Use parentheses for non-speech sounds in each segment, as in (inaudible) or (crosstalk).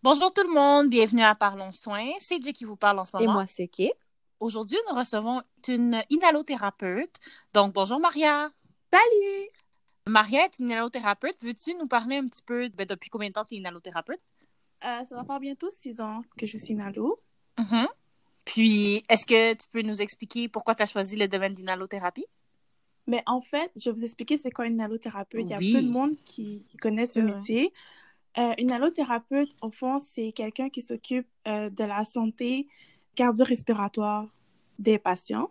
Bonjour tout le monde, bienvenue à Parlons Soins. C'est Jay qui vous parle en ce moment. Et moi, c'est qui? Aujourd'hui, nous recevons une inhalothérapeute. Donc, bonjour Maria. Salut! Maria est une inhalothérapeute. Veux-tu nous parler un petit peu ben, depuis combien de temps tu es inhalothérapeute? Euh, ça va faire bientôt six ans que je suis inhalo. Mhm. Puis, est-ce que tu peux nous expliquer pourquoi tu as choisi le domaine d'inhalothérapie? Mais en fait, je vais vous expliquer c'est quoi une inhalothérapeute. Il y a peu de monde qui, qui connaît ce vrai. Euh, une inhalothérapeute, au fond, c'est quelqu'un qui s'occupe euh, de la santé cardio-respiratoire des patients.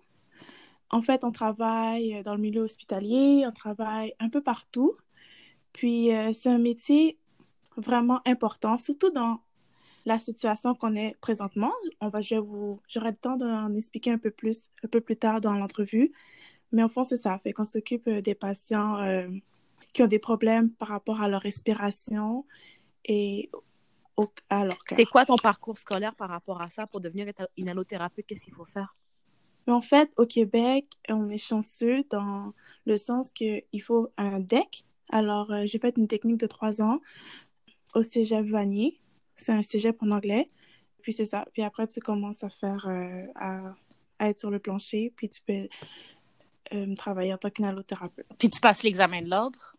En fait, on travaille dans le milieu hospitalier, on travaille un peu partout. Puis, euh, c'est un métier vraiment important, surtout dans la situation qu'on est présentement. On va, je vous, j'aurai le temps d'en expliquer un peu plus, un peu plus tard dans l'entrevue. Mais au fond, c'est ça. Fait qu'on s'occupe euh, des patients euh, qui ont des problèmes par rapport à leur respiration et au- à leur cœur. C'est quoi ton parcours scolaire par rapport à ça pour devenir éta- inhalothérapeute? Qu'est-ce qu'il faut faire? En fait, au Québec, on est chanceux dans le sens qu'il faut un DEC. Alors, euh, j'ai fait une technique de trois ans au cégep Vanier. C'est un cégep en anglais. Puis c'est ça. Puis après, tu commences à faire, euh, à, à être sur le plancher. Puis tu peux euh, travailler en tant qu'inhalothérapeute. Puis, tu passes l'examen de l'ordre?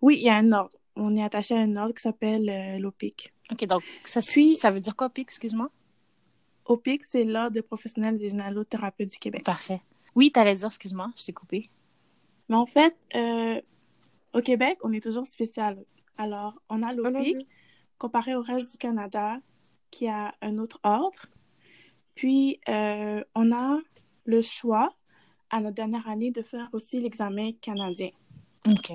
Oui, il y a un ordre. On est attaché à un ordre qui s'appelle euh, l'OPIC. OK, donc, ça, Puis- ça veut dire quoi, puis, excuse-moi? OPIC, c'est l'ordre des professionnels des inhalothérapeutes du Québec. Parfait. Oui, t'allais dire, excuse-moi, je t'ai coupé. Mais en fait, euh, au Québec, on est toujours spécial. Alors, on a l'OPIC comparé au reste du Canada qui a un autre ordre. Puis, euh, on a le choix à notre dernière année de faire aussi l'examen canadien. OK.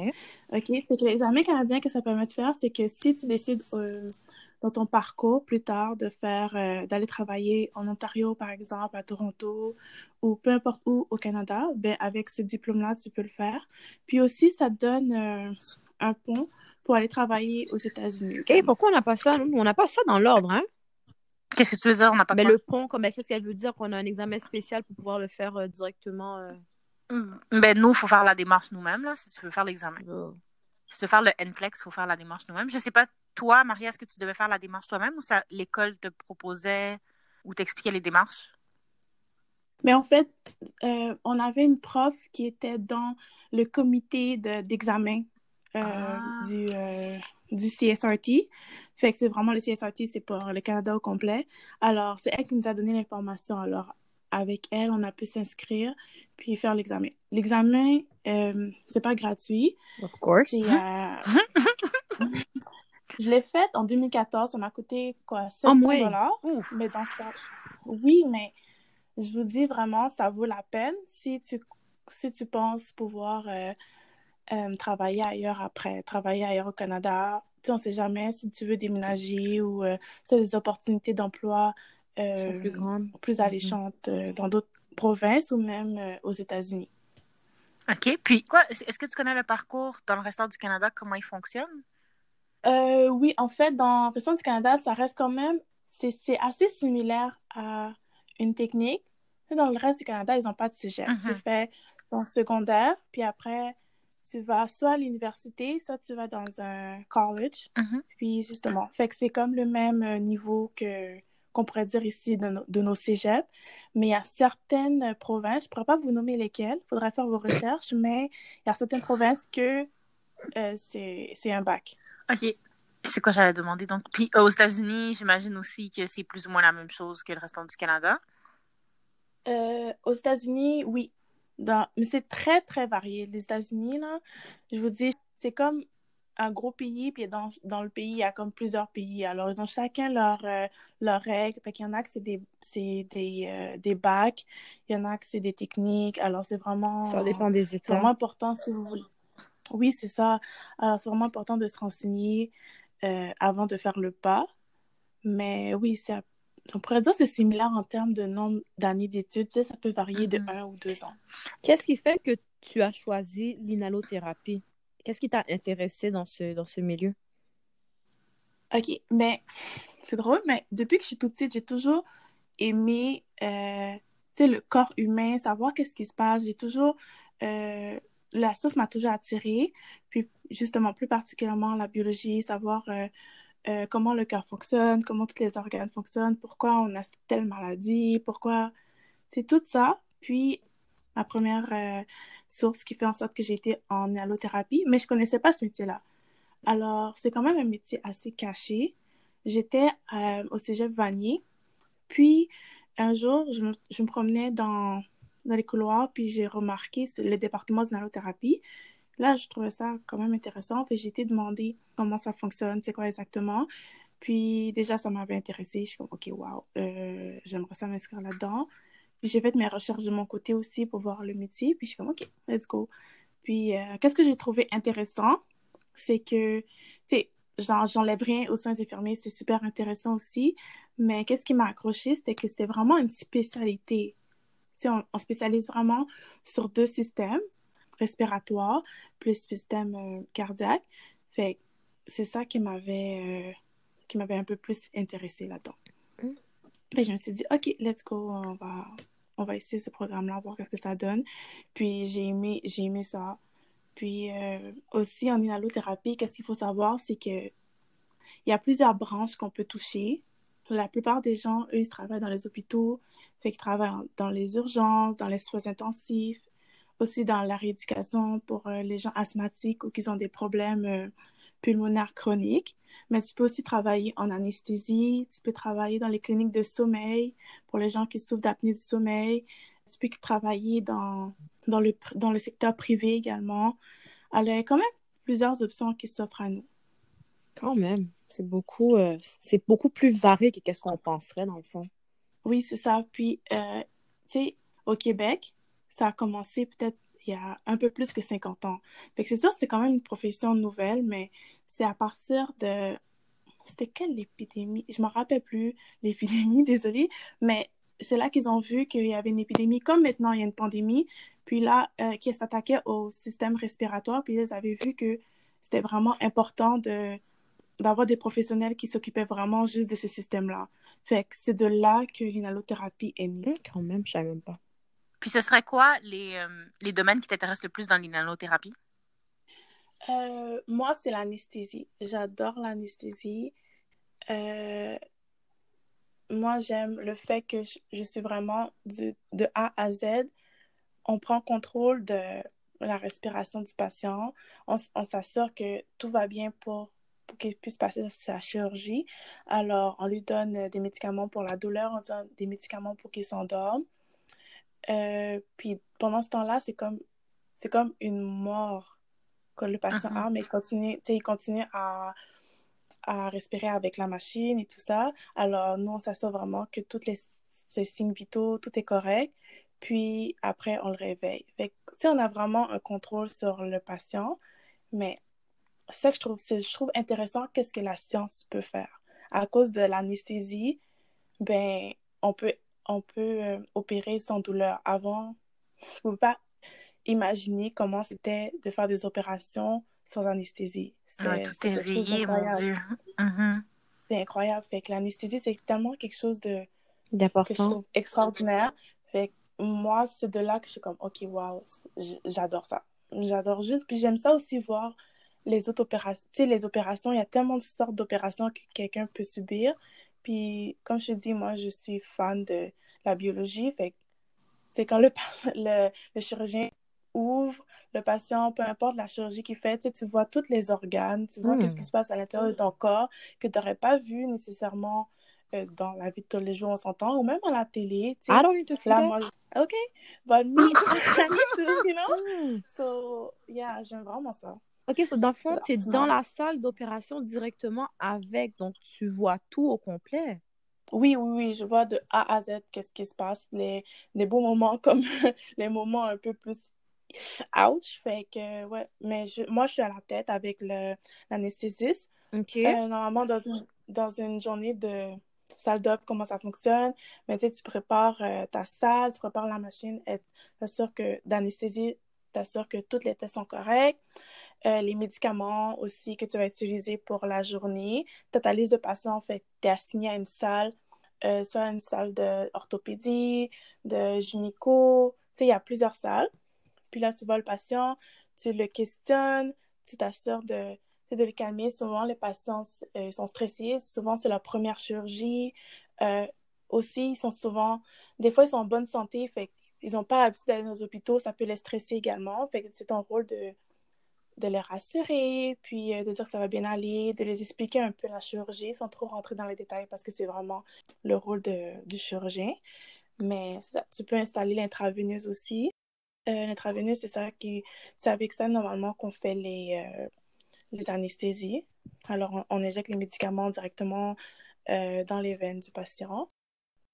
OK? Fait que l'examen canadien que ça permet de faire, c'est que si tu décides euh, dans ton parcours plus tard de faire, euh, d'aller travailler en Ontario, par exemple, à Toronto, ou peu importe où au Canada, ben avec ce diplôme-là, tu peux le faire. Puis aussi, ça te donne euh, un pont pour aller travailler aux États-Unis. OK, pourquoi on n'a pas ça? nous? On n'a pas ça dans l'ordre, hein? Qu'est-ce que tu veux dire? On n'a pas Mais quoi? le pont, comme, qu'est-ce qu'elle veut dire? Qu'on a un examen spécial pour pouvoir le faire euh, directement? Euh, Ben, nous, il faut faire la démarche nous-mêmes, là, si tu veux faire l'examen. euh, Si tu veux faire le NCLEX, il faut faire la démarche nous-mêmes. Je sais pas, toi, Maria, est-ce que tu devais faire la démarche toi-même ou ça, l'école te proposait ou t'expliquait les démarches? Mais en fait, euh, on avait une prof qui était dans le comité de- d'examen euh, Ah. du, euh, du CSRT. Fait que c'est vraiment le CSRT, c'est pour le Canada au complet. Alors, c'est elle qui nous a donné l'information. Alors, avec elle, on a pu s'inscrire puis faire l'examen. L'examen, euh, c'est pas gratuit. Of course. C'est, euh, (laughs) Je l'ai faite en 2014. Ça m'a coûté quoi, 700 ouais. dollars. Mais dans ça, oui, mais je vous dis vraiment, ça vaut la peine si tu, si tu penses pouvoir euh, euh, travailler ailleurs après, travailler ailleurs au Canada. Tu sais, on sait jamais si tu veux déménager ou si des opportunités d'emploi euh, plus grandes. plus alléchantes euh, dans d'autres provinces ou même euh, aux États-Unis. OK. Puis, quoi, est-ce que tu connais le parcours dans le restant du Canada, comment il fonctionne? Euh, oui, en fait, dans le restant du Canada, ça reste quand même, c'est c'est assez similaire à une technique. Dans le reste du Canada, ils n'ont pas de cégep. Mhm. Tu fais ton secondaire, puis après, tu vas soit à l'université, soit tu vas dans un college. Mhm. Puis justement, fait que c'est comme le même niveau que qu'on pourrait dire ici de, nos- de nos cégeps. Mais il y a certaines provinces, je ne pourrais pas vous nommer lesquelles, il faudrait faire vos (laughs) recherches, mais il y a certaines provinces que euh, c'est un bac. OK. C'est quoi j'allais demander donc? Puis euh, aux États-Unis, j'imagine aussi que c'est plus ou moins la même chose que le restant du Canada? Euh, aux États-Unis, oui. Dans... Mais c'est très, très varié. Les États-Unis, là, je vous dis, c'est comme un gros pays, puis dans, dans le pays, il y a comme plusieurs pays. Alors, ils ont chacun leurs euh, leurs règles. Fait qu'il y en a que c'est des, c'est des, euh, des bacs, il y en a que c'est des techniques. Alors, c'est vraiment... Ça dépend des C'est États. vraiment important si vous voulez. Oui, c'est ça. Alors, c'est vraiment important de se renseigner euh, avant de faire le pas. Mais oui, c'est, on pourrait dire que c'est similaire en termes de nombre d'années d'études. Ça peut varier de Mhm. un ou deux ans. Qu'est-ce qui fait que tu as choisi l'inhalothérapie? Qu'est-ce qui t'a intéressé dans ce, dans ce milieu? OK, mais c'est drôle, mais depuis que je suis toute petite, j'ai toujours aimé euh, le corps humain, savoir qu'est-ce qui se passe. J'ai toujours... euh, la science m'a toujours attirée. Puis justement, plus particulièrement la biologie, savoir euh, comment le cœur fonctionne, comment tous les organes fonctionnent, pourquoi on a telle maladie, pourquoi... C'est tout ça. Puis, ma première euh, source qui fait en sorte que j'ai été en allothérapie, mais je connaissais pas ce métier-là. Alors, c'est quand même un métier assez caché. J'étais euh, au cégep Vanier. Puis, un jour, je me, promenais dans, dans les couloirs, puis j'ai remarqué le département d'inhalothérapie. Là, je trouvais ça quand même intéressant. Puis, j'ai été demander comment ça fonctionne, c'est quoi exactement. Puis, déjà, ça m'avait intéressé. Je suis comme, OK, wow, euh, j'aimerais ça m'inscrire là-dedans. Puis, j'ai fait mes recherches de mon côté aussi pour voir le métier. Puis, je suis comme, OK, let's go. Puis, euh, qu'est-ce que j'ai trouvé intéressant? c'est que, tu sais, j'enlève rien aux soins infirmiers, c'est super intéressant aussi. Mais qu'est-ce qui m'a accroché, c'était que c'était vraiment une spécialité. Tu on, on, spécialise vraiment sur deux systèmes, respiratoires plus système euh, cardiaque. Fait c'est ça qui m'avait euh, qui m'avait un peu plus intéressé là-dedans. Mm. je me suis dit, OK, let's go, on va, on va essayer ce programme-là, voir ce que ça donne. Puis j'ai aimé, j'ai aimé ça. Puis euh, aussi en inhalothérapie, qu'est-ce qu'il faut savoir, c'est que il y a plusieurs branches qu'on peut toucher. La plupart des gens, eux, ils travaillent dans les hôpitaux, fait qu'ils travaillent dans les urgences, dans les soins intensifs, aussi dans la rééducation pour euh, les gens asthmatiques ou qui ont des problèmes euh, pulmonaires chroniques. Mais tu peux aussi travailler en anesthésie, tu peux travailler dans les cliniques de sommeil pour les gens qui souffrent d'apnée du sommeil, tu peux travailler dans dans le, dans le secteur privé également. Alors, il y a quand même plusieurs options qui s'offrent à nous. Quand même, c'est beaucoup, euh, c'est beaucoup plus varié que qu'est-ce qu'on penserait dans le fond. Oui, c'est ça. Puis, euh, tu sais, au Québec, ça a commencé peut-être il y a un peu plus que 50 ans. Fait que c'est sûr, c'est quand même une profession nouvelle, mais c'est à partir de... C'était quelle épidémie? Je me rappelle plus (laughs) l'épidémie, désolée, mais c'est là qu'ils ont vu qu'il y avait une épidémie, comme maintenant il y a une pandémie, puis là, euh, qui s'attaquait au système respiratoire, puis ils avaient vu que c'était vraiment important de d'avoir des professionnels qui s'occupaient vraiment juste de ce système-là. Fait que c'est de là que l'inhalothérapie est née. Hum, quand même, je savais pas. Puis ce serait quoi les, euh, les domaines qui t'intéressent le plus dans l'inhalothérapie? Euh, moi, c'est l'anesthésie. J'adore l'anesthésie. Euh, moi, j'aime le fait que je, suis vraiment de A à Z. On prend contrôle de la respiration du patient. On, s'assure que tout va bien pour, pour qu'il puisse passer sa chirurgie. Alors, on lui donne des médicaments pour la douleur, on donne des médicaments pour qu'il s'endorme. Euh, puis pendant ce temps-là, c'est comme, c'est comme une mort que le patient uh-huh. a, mais il continue, il continue à à respirer avec la machine et tout ça. Alors, nous, on s'assure vraiment que tous les, signes vitaux, tout est correct. Puis après, on le réveille. Fait que, on a vraiment un contrôle sur le patient. Mais ça que je trouve, je trouve intéressant, qu'est-ce que la science peut faire. À cause de l'anesthésie, ben, on peut, on peut euh, opérer sans douleur. Avant, je ne pouvais pas imaginer comment c'était de faire des opérations sans anesthésie. Ah, tout est veillé, mon Dieu. Mm-hmm. C'est incroyable. Fait que l'anesthésie, c'est tellement quelque chose de d'important, extraordinaire. Fait que moi, c'est de là que je suis comme, ok, wow, j'adore ça. J'adore juste. Puis j'aime ça aussi voir les autres opérations. Tu sais, les opérations, il y a tellement de sortes d'opérations que quelqu'un peut subir. Puis, comme je te dis, moi, je suis fan de la biologie. Fait c'est quand le, (laughs) le, le chirurgien ouvre le patient, peu importe la chirurgie qu'il fait, tu, vois tous les organes, tu vois qu'est-ce qui hmm. se passe à l'intérieur de ton corps que tu n'aurais pas vu nécessairement euh, dans la vie de tous les jours, on s'entend, ou même à la télé. Tu I don't need to see là, moi, OK, but (laughs) me, you know? Hmm. So, yeah, j'aime vraiment ça. OK, so dans le fond, tu es dans la salle d'opération directement avec, donc tu vois tout au complet? Oui, oui, oui, je vois de A à Z qu'est-ce qui se passe, les, les beaux moments (laughs) comme les moments un peu plus ouch. Fait que, ouais. Mais je, moi, je suis à la tête avec l'anesthésiste. OK. Euh, normalement, dans une, dans une journée de salle d'op, comment ça fonctionne? Mais tu tu prépares euh, ta salle, tu prépares la machine, t'assures que d'anesthésie, t'assures que tous les tests sont corrects. Euh, les médicaments aussi que tu vas utiliser pour la journée. As ta liste de patients, en fait, tu es assigné à une salle, soit une salle d'orthopédie, de gynéco. Tu sais, il y a plusieurs salles. Puis là, tu vois le patient, tu le questionnes, tu t'assures de de le calmer. Souvent, les patients euh, sont stressés. Souvent, c'est leur première chirurgie. Euh, aussi, ils sont souvent, des fois, ils sont en bonne santé, fait ils n'ont pas l'habitude d'aller dans les hôpitaux, ça peut les stresser également. Fait c'est ton rôle de, de les rassurer, puis euh, de dire que ça va bien aller, de les expliquer un peu la chirurgie sans trop rentrer dans les détails parce que c'est vraiment le rôle du chirurgien. Mais tu peux installer l'intraveineuse aussi. Euh, l'intraveineuse, c'est ça qui, c'est avec ça normalement qu'on fait les, euh, les anesthésies. Alors, on, on, injecte les médicaments directement dans les veines du patient.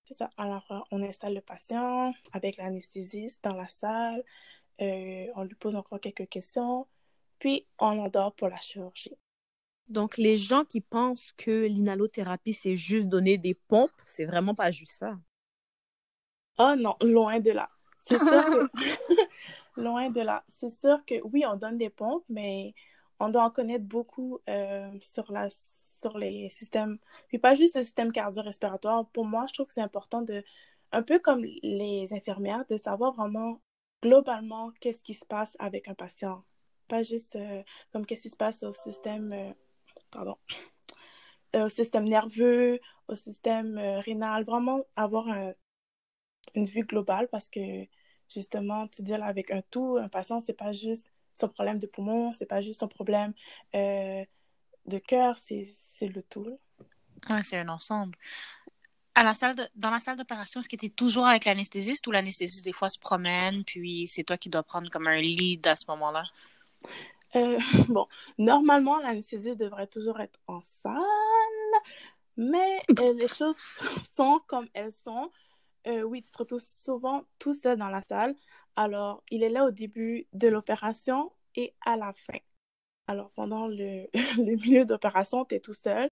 C'est ça. Alors, on installe le patient avec l'anesthésiste dans la salle. On lui pose encore quelques questions. Puis, on l'endort pour la chirurgie. Donc, les gens qui pensent que l'inhalothérapie, c'est juste donner des pompes, c'est vraiment pas juste ça. Oh non, loin de là. C'est sûr que... (laughs) (laughs) loin de là. C'est sûr que oui, on donne des pompes, mais on doit en connaître beaucoup euh, sur, la, sur les systèmes, puis pas juste le système cardio-respiratoire. Pour moi, je trouve que c'est important de, un peu comme les infirmières, de savoir vraiment globalement qu'est-ce qui se passe avec un patient. Pas juste euh, comme qu'est-ce qui se passe au système, euh, pardon, euh, au système nerveux, au système rénal, vraiment avoir un, une vue globale parce que justement, tu là, avec un tout, un patient, c'est pas juste son problème de poumon, c'est pas juste son problème de cœur, c'est le tout. Ouais, c'est un ensemble. À la salle dans la salle d'opération, est-ce que tu es toujours avec l'anesthésiste ou l'anesthésiste des fois se promène, puis c'est toi qui dois prendre comme un lead à ce moment-là? Euh, (laughs) bon, normalement, l'anesthésiste devrait toujours être en salle, mais euh, (laughs) les choses sont comme elles sont. Euh, oui, tu te retrouves souvent tout seul dans la salle. Alors, il est là au début de l'opération et à la fin. Alors, pendant le, (laughs) le milieu d'opération, tu es tout seul.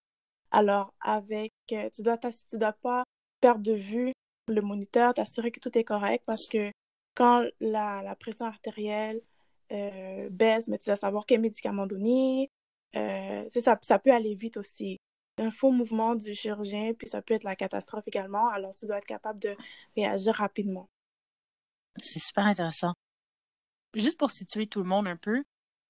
Alors, avec, tu dois tu dois pas perdre de vue le moniteur, t'assurer que tout est correct parce que quand la, la pression artérielle euh, baisse, mais tu dois savoir quel médicament donner. Euh, ça, ça peut aller vite aussi. Un faux mouvement du chirurgien, puis ça peut être la catastrophe également. Alors, tu dois être capable de réagir rapidement. C'est super intéressant. Juste pour situer tout le monde un peu,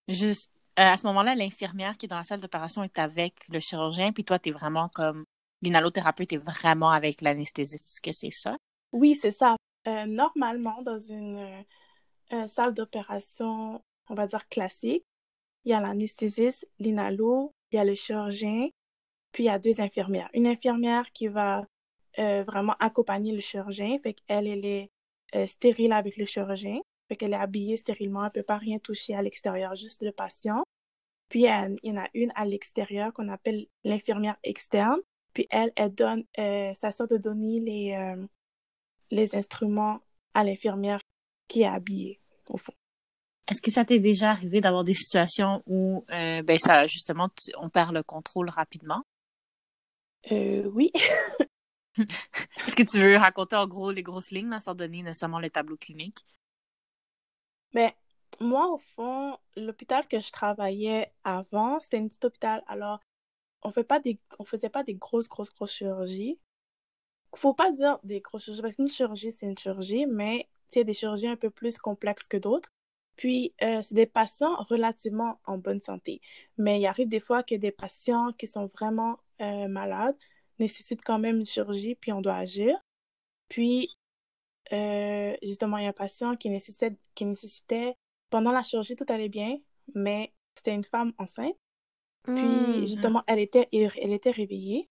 juste euh, à ce moment-là, l'infirmière qui est dans la salle d'opération est avec le chirurgien, puis toi, tu es vraiment comme l'inhalothérapeute est vraiment avec l'anesthésiste. Est-ce que c'est ça? Oui, c'est ça. Euh, normalement, dans une salle d'opération, on va dire classique, il y a l'anesthésiste, l'inhalo, il y a le chirurgien, puis il y a deux infirmières. Une infirmière qui va euh, vraiment accompagner le chirurgien, fait qu'elle, elle est euh, stérile avec le chirurgien, fait qu'elle est habillée stérilement, elle peut pas rien toucher à l'extérieur, juste le patient. Puis il y en a une à l'extérieur qu'on appelle l'infirmière externe, puis elle, elle donne, euh, ça sort de donner les, euh, les instruments à l'infirmière qui est habillée, au fond. Est-ce que ça t'est déjà arrivé d'avoir des situations où, euh, ben ça, justement, tu, on perd le contrôle rapidement? Euh, oui. (laughs) Est-ce que tu veux raconter en gros les grosses lignes, là, sans donner nécessairement le tableau clinique? Ben, moi, au fond, l'hôpital que je travaillais avant, c'était un petit hôpital. Alors, on fait pas des, on faisait pas des grosses, grosses, grosses chirurgies. Faut pas dire des grosses chirurgies, parce qu'une chirurgie, c'est une chirurgie, mais il y a des chirurgies un peu plus complexes que d'autres. Puis, euh, c'est des patients relativement en bonne santé. Mais il arrive des fois que des patients qui sont vraiment euh, malades nécessitent quand même une chirurgie, puis on doit agir. Puis, euh, justement, il y a un patient qui nécessitait, qui nécessitait, pendant la chirurgie, tout allait bien, mais c'était une femme enceinte. Puis, Mmh. justement, elle était, elle était réveillée.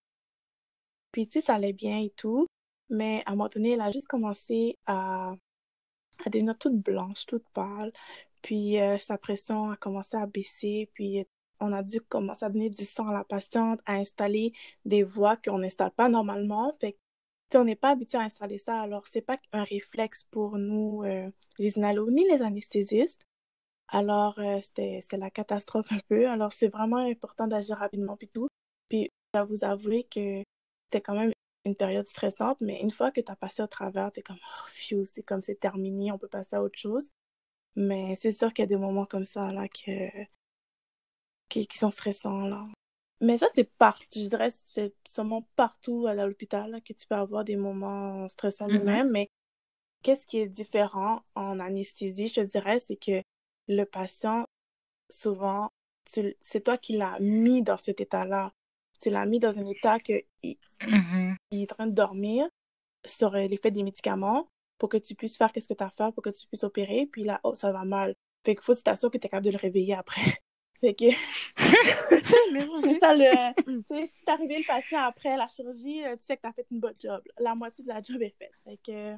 Puis, tu sais, ça allait bien et tout. Mais à un moment donné, elle a juste commencé à, à devenir toute blanche, toute pâle. Puis, euh, sa pression a commencé à baisser. Puis, on a dû commencer à donner du sang à la patiente, à installer des voies qu'on n'installe pas normalement. Fait on n'est pas habitué à installer ça. Alors, c'est pas un réflexe pour nous, euh, les inhalos, ni les anesthésistes. Alors, euh, c'était, c'est la catastrophe un peu. Alors, c'est vraiment important d'agir rapidement puis tout. Puis, je vous avouer que c'était quand même une période stressante, mais une fois que tu as passé au travers, tu es comme, oh, c'est comme c'est terminé, on peut passer à autre chose. Mais c'est sûr qu'il y a des moments comme ça, là, que, qui, qui sont stressants, là. Mais ça, c'est partout, je dirais, c'est sûrement partout à l'hôpital, là, que tu peux avoir des moments stressants Mhm. de même. Mais qu'est-ce qui est différent en anesthésie, je te dirais, c'est que le patient, souvent, c'est toi qui l'as mis dans cet état-là. Tu l'as mis dans un état que il, Mhm. il est en train de dormir sur euh, l'effet des médicaments pour que tu puisses faire qu'est-ce que tu as à faire pour que tu puisses opérer. Puis là, oh, ça va mal. Fait qu'il faut que tu t'assures que tu es capable de le réveiller après. (laughs) Fait que (laughs) (laughs) c'est ça le. tu sais, si t'as arrivé le patient après la chirurgie, euh, tu sais que t'as fait une bonne job. La moitié de la job est faite. Fait que.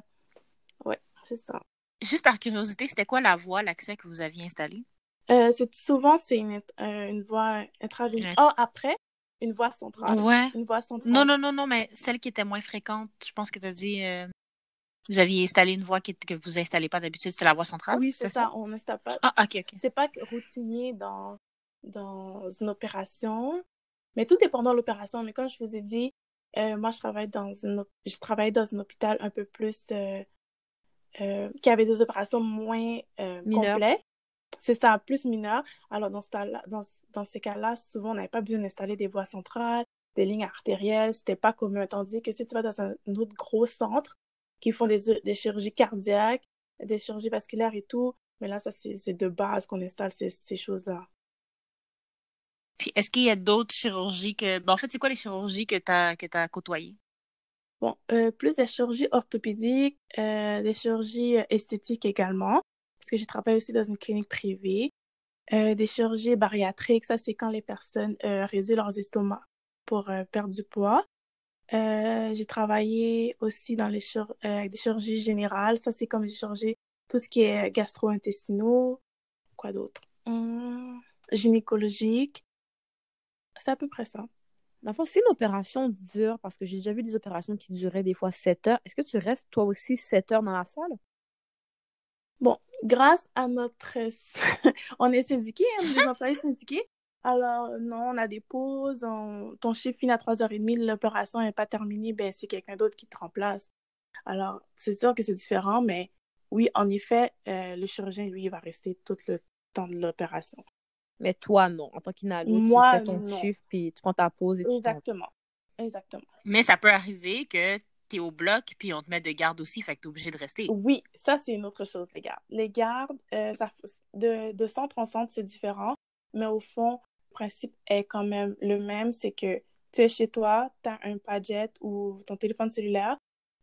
Ouais, c'est ça. Juste par curiosité, c'était quoi la voie, l'accès que vous aviez installé? Euh, c'est souvent, c'est une, euh, une voie intraveineuse. Ah, après, une voie centrale. Ouais. Une voie centrale. Non, non, non, non, mais celle qui était moins fréquente, je pense que tu as dit, euh, vous aviez installé une voie qui, que vous installez pas d'habitude, c'est la voie centrale? Oui, c'est ça? On n'installe pas. Ah, ok, ok. C'est pas routinier dans, dans une opération, mais tout dépendant de l'opération. Mais comme je vous ai dit, euh, moi, je travaille dans une, je travaille dans un hôpital un peu plus, euh, euh, qui avait des opérations moins euh, complètes. C'est ça, plus mineur. Alors, dans, ce cas-là- dans, dans ces cas-là, souvent, on n'avait pas besoin d'installer des voies centrales, des lignes artérielles. C'était pas commun. Tandis que si tu vas dans un, autre gros centre qui font des, des chirurgies cardiaques, des chirurgies vasculaires et tout, mais là, ça, c'est de base qu'on installe ces, ces choses-là. Puis, est-ce qu'il y a d'autres chirurgies que. Ben, en fait, c'est quoi les chirurgies que tu as, que côtoyées? Bon, euh, plus des chirurgies orthopédiques, euh, des chirurgies euh, esthétiques également, parce que j'ai travaillé aussi dans une clinique privée. Euh, des chirurgies bariatriques, ça c'est quand les personnes euh, réduisent leurs estomacs pour euh, perdre du poids. J'ai travaillé aussi dans les chir- des chirurgies générales, ça c'est comme les chirurgies, tout ce qui est gastro-intestinaux, quoi d'autre? Hum, gynécologique, c'est à peu près ça. Dans le fond, si une opération dure, parce que j'ai déjà vu des opérations qui duraient des fois 7 heures, est-ce que tu restes toi aussi 7 heures dans la salle? Bon, grâce à notre... (laughs) on est syndiqués, hein, des employés syndiqués. Alors, non, on a des pauses. on- Ton chiffre finit à 3h30, l'opération n'est pas terminée, ben, c'est quelqu'un d'autre qui te remplace. Alors, c'est sûr que c'est différent, mais oui, en effet, euh, le chirurgien, lui, il va rester tout le temps de l'opération. Mais toi, non. En tant qu'inalo, tu fais ton non. chiffre, puis tu prends ta pause et tu t'en vas. Exactement. Exactement. Mais ça peut arriver que tu es au bloc, puis on te met de garde aussi, fait que tu es obligé de rester. Oui, ça, c'est une autre chose, les gardes. Les gardes, euh, ça, de, de centre en centre, c'est différent, mais au fond, le principe est quand même le même, c'est que tu es chez toi, tu as un Padget ou ton téléphone cellulaire,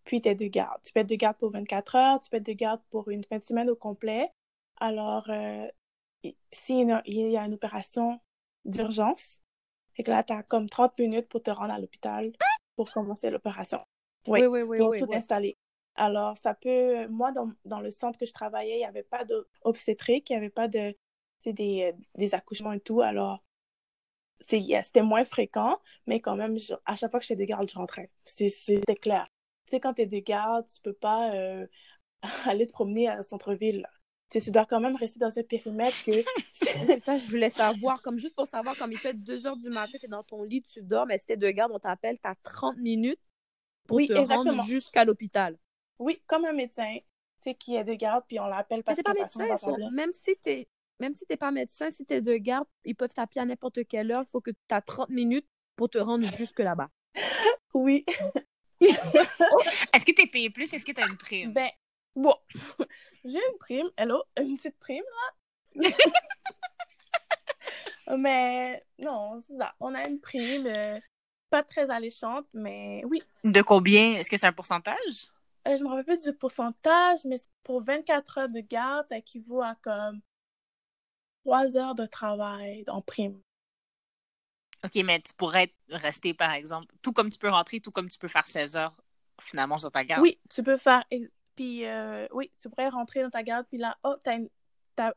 puis tu es de garde. Tu peux être de garde pour 24 heures, tu peux être de garde pour une fin de semaine au complet. Alors, euh, s'il y a une opération d'urgence, et que là, tu as comme 30 minutes pour te rendre à l'hôpital pour commencer l'opération. Oui, Oui, oui, oui. pour oui, tout oui. installer. Alors, ça peut... Moi, dans, dans le centre que je travaillais, il n'y avait pas d'obstétrique, il n'y avait pas de... tu sais, des, euh, des accouchements et tout. Alors, c'était moins fréquent, mais quand même, je- à chaque fois que j'étais de garde, je rentrais. C'est- C'était clair. Tu sais, quand tu es de garde, tu peux pas euh, (laughs) aller te promener à centre-ville. Tu sais, tu dois quand même rester dans un périmètre que... (laughs) C'est ça, je voulais savoir, comme juste pour savoir, comme il fait 2 heures du matin, tu es dans ton lit, tu dors, mais si t'es de garde, on t'appelle, tu as 30 minutes pour Oui, te exactement. rendre jusqu'à l'hôpital. oui, comme un médecin, tu sais, qui est de garde, puis on l'appelle Mais parce t'es que médecin, va pas bien. même si t'es même si t'es pas médecin, si t'es de garde, ils peuvent t'appeler à n'importe quelle heure, il faut que tu as 30 minutes pour te rendre jusque là-bas. (laughs) Oui. (laughs) Est-ce que tu es payé plus? Est-ce que tu as une prime? Ben, bon, (laughs) j'ai une prime, hello, une petite prime, là? mais non, c'est ça, on a une prime, euh, pas très alléchante, mais oui. De combien? Est-ce que c'est un pourcentage? Euh, je me rappelle plus du pourcentage, mais pour 24 heures de garde, ça équivaut à comme 3 heures de travail en prime. OK, mais tu pourrais rester, par exemple, tout comme tu peux rentrer, tout comme tu peux faire 16 heures, finalement, sur ta garde. Oui, tu peux faire. et- Puis, euh, oui, tu pourrais rentrer dans ta garde, puis là, oh, t'as une-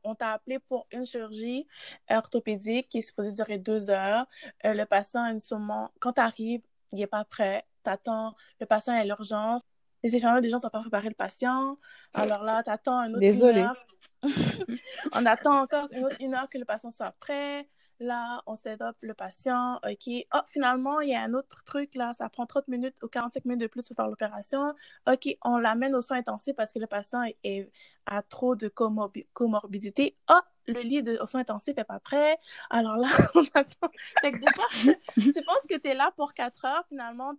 on t'a appelé pour une chirurgie orthopédique qui est supposée durer deux heures. Euh, le patient a une sûrement. Quand tu arrives, il n'est pas prêt. T'attends. Le patient est à l'urgence. Les infirmières des gens ne sont pas préparés le patient. Alors là, tu attends un autre une Désolée. heure. (laughs) on attend encore une autre une heure que le patient soit prêt. Là, on set up le patient. OK. Oh, finalement, il y a un autre truc là. Ça prend 30 minutes ou 45 minutes de plus pour faire l'opération. OK, on l'amène aux soins intensifs parce que le patient est, est- a trop de comorbi- comorbidité. Ah, le lit de, aux soins intensifs n'est pas prêt. Alors là, (laughs) on attend. Fait que des fois, tu penses que tu es là pour 4 heures. Finalement,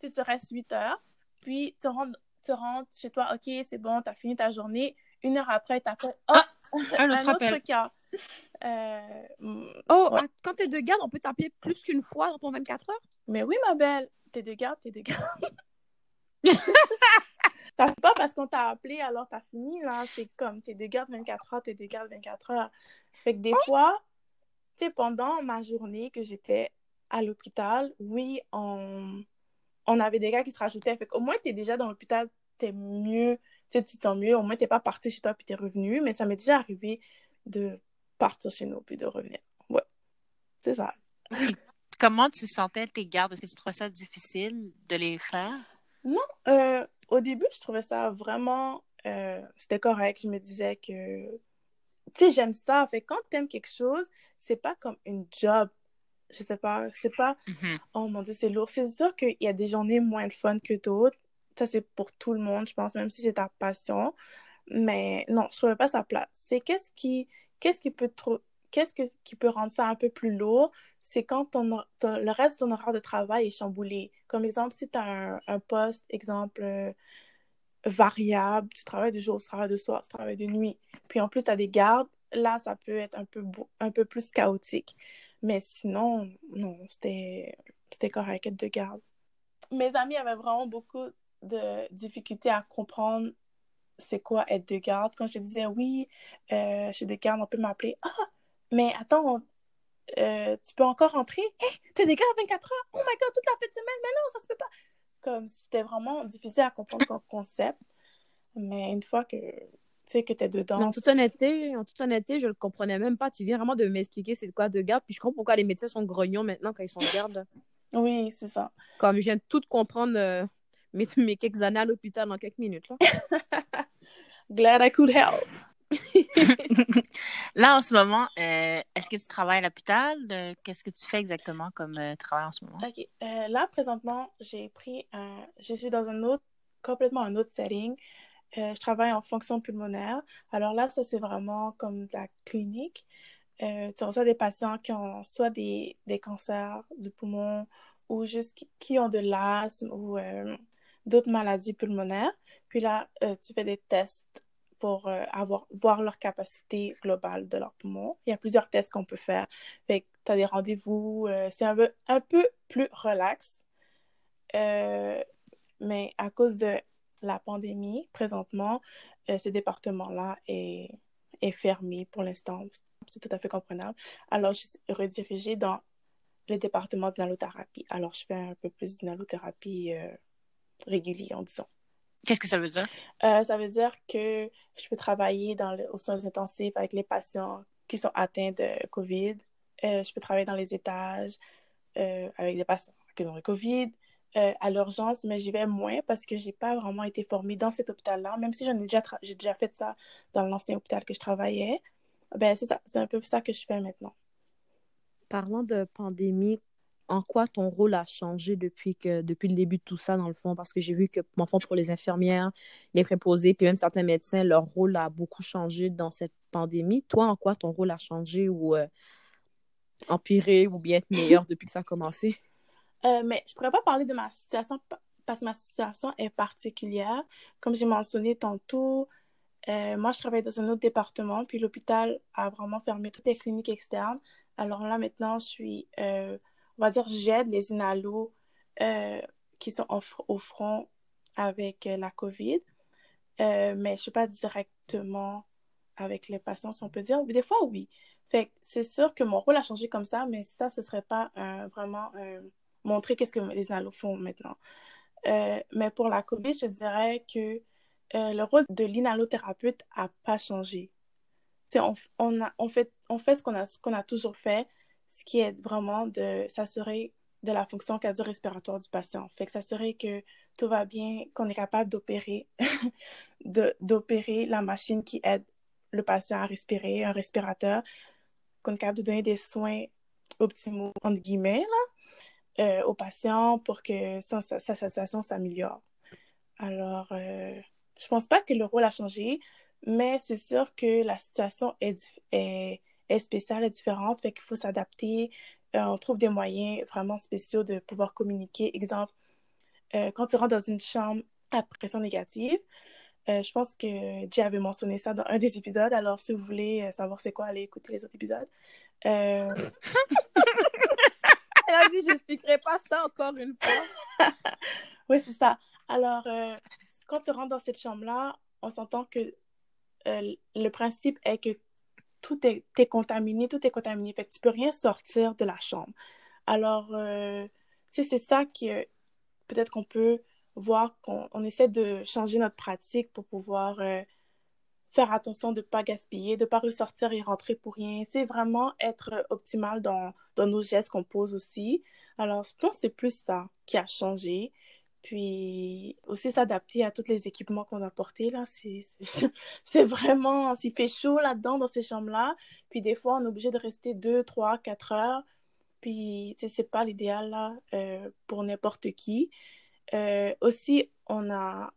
tu restes 8 heures. Puis, tu rentres, tu rentres chez toi. OK, c'est bon, tu as fini ta journée. Une heure après, tu appelles. Ah, Un un autre autre appel. cas. Euh, mm, Oh, Ouais. quand t'es de garde, on peut t'appeler plus qu'une fois dans ton 24 heures? Mais oui, ma belle, t'es de garde, t'es de garde. (laughs) Fait pas parce qu'on t'a appelé, alors t'as fini, là. C'est comme, t'es de garde 24 heures, t'es de garde 24 heures. Fait que des fois, tu sais, pendant ma journée que j'étais à l'hôpital, oui, on... on avait des gars qui se rajoutaient. Fait qu'au moins, t'es déjà dans l'hôpital, t'es mieux, tu sais, tu te sens mieux. Au moins, t'es pas parti chez toi puis t'es revenu. Mais ça m'est déjà arrivé de partir chez nous puis de revenir. Ouais, c'est ça. Comment tu sentais tes gardes? Est-ce que tu trouvais ça difficile de les faire? Euh, au début, je trouvais ça vraiment... euh, c'était correct. Je me disais que... Tu sais, j'aime ça. Fait quand t'aimes quelque chose, c'est pas comme une job. Je sais pas. C'est pas... Mhm. Oh mon Dieu, c'est lourd. C'est sûr qu'il y a des journées moins de fun que d'autres. Ça, c'est pour tout le monde, je pense, même si c'est ta passion. Mais non, je trouvais pas ça plate. C'est qu'est-ce qui... Qu'est-ce qui peut rendre ça un peu plus lourd? C'est quand le reste de ton horaire de travail est chamboulé. Comme exemple, si tu as un, poste, exemple, euh, variable, tu travailles de jour, tu travailles de soir, tu travailles de nuit, puis en plus tu as des gardes, là, ça peut être un peu, un peu plus chaotique. Mais sinon, non, c'était correct être de garde. Mes amis avaient vraiment beaucoup de difficultés à comprendre c'est quoi être de garde. Quand je disais oui, euh, je suis de garde, on peut m'appeler. Ah, mais attends, euh, tu peux encore rentrer? Hé, t'es de garde 24 heures? Oh my god, toute la fin de semaine, mais non, ça se peut pas. Comme c'était vraiment difficile à comprendre (laughs) comme concept. Mais une fois que tu sais que t'es dedans. En toute honnêteté, en toute honnêteté, je le comprenais même pas. Tu viens vraiment de m'expliquer c'est quoi de garde, puis je comprends pourquoi les médecins sont grognons maintenant quand ils sont de garde. Oui, c'est ça. Comme je viens de tout comprendre euh, mes, mes quelques années à l'hôpital en quelques minutes. Là. (laughs) Glad I could help. (laughs) Là, en ce moment, euh, est-ce que tu travailles à l'hôpital? Qu'est-ce que tu fais exactement comme euh, travail en ce moment? OK. Euh, là, présentement, j'ai pris un... Je suis dans un autre... complètement un autre setting. Je travaille en fonction pulmonaire. Alors là, ça, c'est vraiment comme de la clinique. Tu reçois des patients qui ont soit des, des cancers du poumon ou juste qui, ont de l'asthme ou d'autres maladies pulmonaires. Puis là, euh, tu fais des tests pour euh, avoir, voir leur capacité globale de leur poumon. Il y a plusieurs tests qu'on peut faire. Fait que tu as des rendez-vous. euh, c'est un peu, un peu plus relax. Euh, mais à cause de la pandémie, présentement, ce département-là est, est fermé pour l'instant. C'est tout à fait comprenable. Alors, je suis redirigée dans le département d'inhalothérapie. Alors, je fais un peu plus d'inhalothérapie euh, régulière, disons. Qu'est-ce que ça veut dire? Euh, ça veut dire que je peux travailler dans le, aux soins intensifs avec les patients qui sont atteints de COVID. Euh, je peux travailler dans les étages euh, avec des patients qui ont le COVID. euh, à l'urgence, mais j'y vais moins parce que j'ai pas vraiment été formée dans cet hôpital-là, même si j'en ai déjà, tra- j'ai déjà fait ça dans l'ancien hôpital que je travaillais. Ben, c'est ça, c'est un peu ça que je fais maintenant. Parlant de pandémie, en quoi ton rôle a changé depuis, que, depuis le début de tout ça, dans le fond? Parce que j'ai vu que, en fond, pour les infirmières, les préposés, puis même certains médecins, leur rôle a beaucoup changé dans cette pandémie. Toi, en quoi ton rôle a changé ou euh, empiré ou bien être meilleur (laughs) depuis que ça a commencé? Euh, mais je pourrais pas parler de ma situation pa- parce que ma situation est particulière. Comme j'ai mentionné tantôt, euh, moi, je travaille dans un autre département, puis l'hôpital a vraiment fermé toutes les cliniques externes. Alors là, maintenant, je suis, on va dire, j'aide les inhalos euh, qui sont au, fr- au front avec euh, la COVID, Euh, mais je suis pas directement avec les patients, si on peut dire. Des fois, oui. C'est sûr que mon rôle a changé comme ça, mais ça, ce serait pas vraiment montrer qu'est-ce que les inhalos font maintenant. Mais pour la COVID, je dirais que le rôle de l'inhalothérapeute a pas changé. On, fait, ce qu'on a toujours fait, ce qui est vraiment de s'assurer de la fonction cardio-respiratoire du patient. Fait que s'assurer que tout va bien, qu'on est capable d'opérer, (laughs) d'opérer la machine qui aide le patient à respirer, un respirateur, qu'on est capable de donner des soins optimaux, entre guillemets, là, euh, au patient pour que sa, sa situation s'améliore. Alors, euh, je pense pas que le rôle a changé, mais c'est sûr que la situation est, est, est spéciale, est différente, fait qu'il faut s'adapter. Euh, on trouve des moyens vraiment spéciaux de pouvoir communiquer. Exemple, euh, quand tu rentres dans une chambre à pression négative, Euh, je pense que Jay avait mentionné ça dans un des épisodes. Alors, si vous voulez savoir c'est quoi, allez écouter les autres épisodes. (laughs) Elle a dit, j'expliquerai pas ça encore une fois. (laughs) oui, c'est ça. Alors, quand tu rentres dans cette chambre-là, on s'entend que le principe est que tout est, contaminé, tout est contaminé. Fait que tu peux rien sortir de la chambre. Alors, euh, c'est ça que peut-être qu'on peut voir qu'on on essaie de changer notre pratique pour pouvoir euh, faire attention de ne pas gaspiller, de ne pas ressortir et rentrer pour rien. Sais, vraiment être optimal dans, dans nos gestes qu'on pose aussi. Alors, je pense que c'est plus ça qui a changé. Puis aussi s'adapter à tous les équipements qu'on a portés, là. (laughs) C'est, vraiment, s'il fait chaud là-dedans, dans ces chambres-là. Puis des fois, on est obligé de rester deux, trois, quatre heures. Puis, tu sais, c'est pas l'idéal, là, euh, pour n'importe qui. Euh, aussi, on a,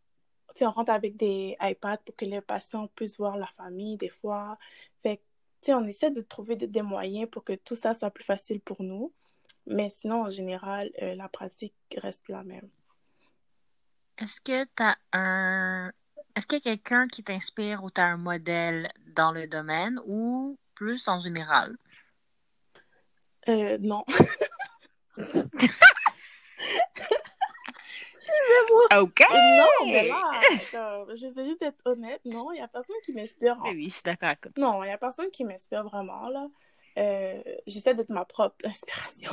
tu on rentre avec des iPads pour que les patients puissent voir la famille, des fois. Fait que, on essaie de trouver des, des moyens pour que tout ça soit plus facile pour nous. Mais sinon, en général, euh, la pratique reste la même. Est-ce que tu as un. Est-ce qu'il y a quelqu'un qui t'inspire ou tu as un modèle dans le domaine ou plus en général? Euh, non. (laughs) OK! Non, mais là, j'essaie juste d'être honnête. Non, il n'y a personne qui m'inspire. en- Oui, je suis d'accord avec toi. Non, il n'y a personne qui m'inspire vraiment, là. Euh, j'essaie d'être ma propre inspiration.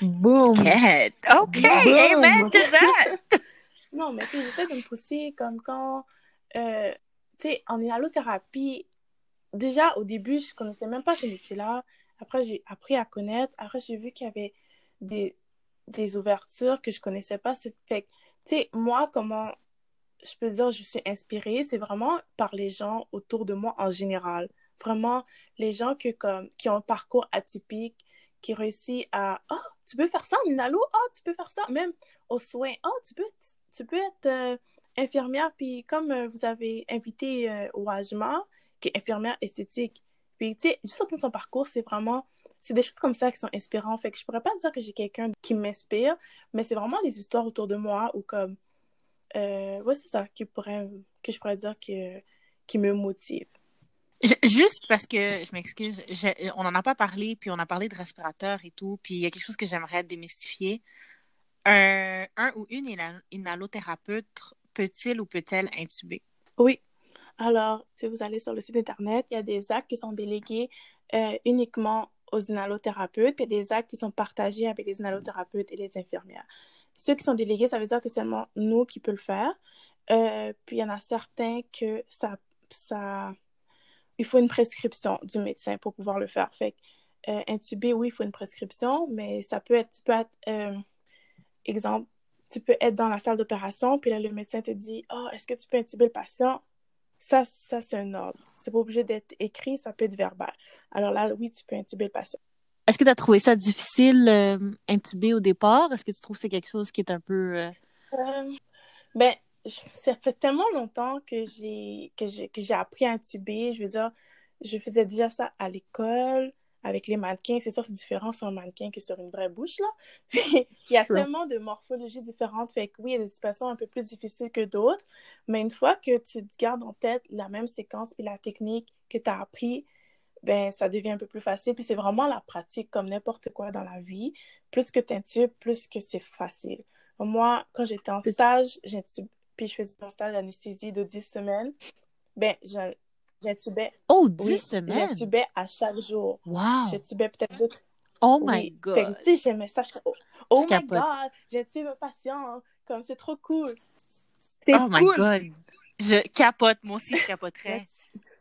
Boom! OK, OK, Boom. amen to that! Non, mais tu sais, j'essaie de me pousser comme quand, euh, tu sais, en inhalothérapie, déjà au début, je connaissais même pas ce métier-là. Après, j'ai appris à connaître. Après, j'ai vu qu'il y avait des, des ouvertures que je connaissais pas. C'est fait tu sais, moi, comment je peux dire, je suis inspirée, c'est vraiment par les gens autour de moi en général. Vraiment, les gens que, comme, qui ont un parcours atypique, qui réussissent à, oh, tu peux faire ça en inhalo, oh, tu peux faire ça, même aux soins, oh, tu peux, tu peux être euh, infirmière, puis comme euh, vous avez invité euh, qui est infirmière esthétique, puis tu sais, juste en son parcours, c'est vraiment, c'est des choses comme ça qui sont inspirantes. Fait que je pourrais pas dire que j'ai quelqu'un qui m'inspire, mais c'est vraiment les histoires autour de moi ou comme, euh, ouais, c'est ça qui pourrait, que je pourrais dire que, qui me motive. Juste parce que, je m'excuse, on n'en a pas parlé, puis on a parlé de respirateur et tout, puis il y a quelque chose que j'aimerais démystifier. Un, un ou une inha- inhalothérapeute peut-il ou peut-elle intuber? Oui. Alors, si vous allez sur le site Internet, il y a des actes qui sont délégués euh, uniquement aux inhalothérapeutes, puis des actes qui sont partagés avec les inhalothérapeutes et les infirmières. Ceux qui sont délégués, ça veut dire que c'est seulement nous qui peut le faire. Euh, puis il y en a certains que ça, ça, il faut une prescription du médecin pour pouvoir le faire. Fait que, euh, intuber, oui, il faut une prescription, mais ça peut être, exemple, tu peux être dans la salle d'opération, puis là, le médecin te dit, oh, est-ce que tu peux intuber le patient? Ça, ça c'est un ordre. C'est pas obligé d'être écrit, ça peut être verbal. Alors là, oui, tu peux intuber le patient. Est-ce que tu as trouvé ça difficile, euh, intuber au départ? Est-ce que tu trouves que c'est quelque chose qui est un peu... euh, Euh, ben, je- ça fait tellement longtemps que j'ai que j'ai que j'ai appris à intuber. Je veux dire, je faisais déjà ça à l'école avec les mannequins. C'est sûr que c'est différent sur un mannequin que sur une vraie bouche, là. (laughs) Il y a True. tellement de morphologies différentes. Fait que oui, il y a des situations un peu plus difficiles que d'autres. Mais une fois que tu gardes en tête la même séquence puis la technique que tu as appris, ben, ça devient un peu plus facile. Puis c'est vraiment la pratique, comme n'importe quoi dans la vie. Plus que tu intubes, plus que c'est facile. Moi, quand j'étais en stage, j'intube, puis je faisais un stage d'anesthésie de 10 semaines, ben, j'intubais, Oh, 10 oui, semaines! j'intubais à chaque jour. Wow! J'intubais peut-être deux, Oh oui. my Fait que, God! tu sais, j'aimais ça. Je, oh, oh Je my capote. God, j'intube un patient. Comme, c'est trop cool. C'est Oh my cool! God! Je capote, moi aussi je capoterais.